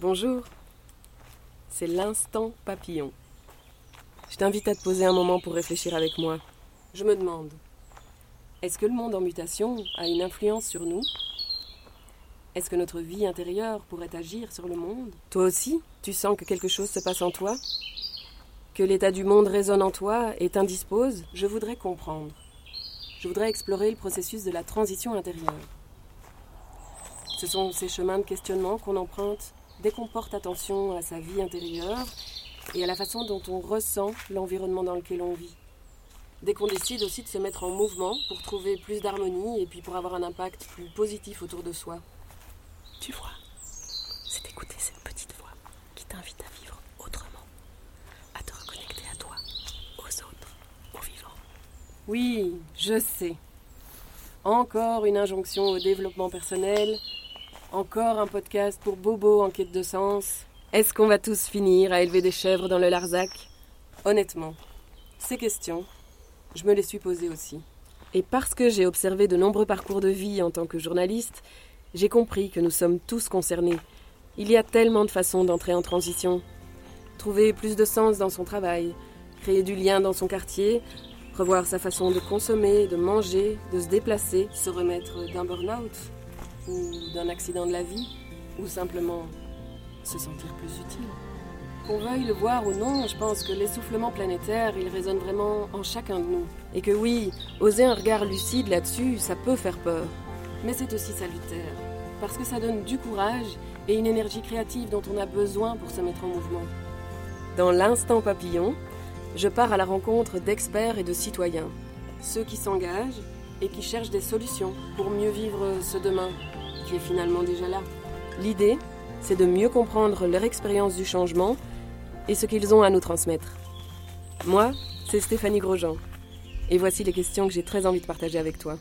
Bonjour. C'est l'instant papillon. Je t'invite à te poser un moment pour réfléchir avec moi. Je me demande, est-ce que le monde en mutation a une influence sur nous? Est-ce que notre vie intérieure pourrait agir sur le monde? Toi aussi, tu sens que quelque chose se passe en toi? Que l'état du monde résonne en toi et t'indispose? Je voudrais comprendre. Je voudrais explorer le processus de la transition intérieure. Ce sont ces chemins de questionnement qu'on emprunte dès qu'on porte attention à sa vie intérieure et à la façon dont on ressent l'environnement dans lequel on vit. Dès qu'on décide aussi de se mettre en mouvement pour trouver plus d'harmonie et puis pour avoir un impact plus positif autour de soi. Tu vois, c'est d'écouter cette petite voix qui t'invite à vivre autrement, à te reconnecter à toi, aux autres, aux vivants. Oui, je sais. Encore une injonction au développement personnel, encore un podcast pour Bobo en quête de sens. Est-ce qu'on va tous finir à élever des chèvres dans le Larzac? Honnêtement, ces questions, je me les suis posées aussi. Et parce que j'ai observé de nombreux parcours de vie en tant que journaliste, j'ai compris que nous sommes tous concernés. Il y a tellement de façons d'entrer en transition. Trouver plus de sens dans son travail, créer du lien dans son quartier, revoir sa façon de consommer, de manger, de se déplacer, se remettre d'un burn-out ou d'un accident de la vie, ou simplement se sentir plus utile. Qu'on veuille le voir ou non, je pense que l'essoufflement planétaire, il résonne vraiment en chacun de nous. Et que oui, oser un regard lucide là-dessus, ça peut faire peur. Mais c'est aussi salutaire, parce que ça donne du courage et une énergie créative dont on a besoin pour se mettre en mouvement. Dans l'instant papillon, je pars à la rencontre d'experts et de citoyens, ceux qui s'engagent et qui cherchent des solutions pour mieux vivre ce demain est finalement déjà là. L'idée, c'est de mieux comprendre leur expérience du changement et ce qu'ils ont à nous transmettre. Moi, c'est Stéphanie Grosjean. Et voici les questions que j'ai très envie de partager avec toi.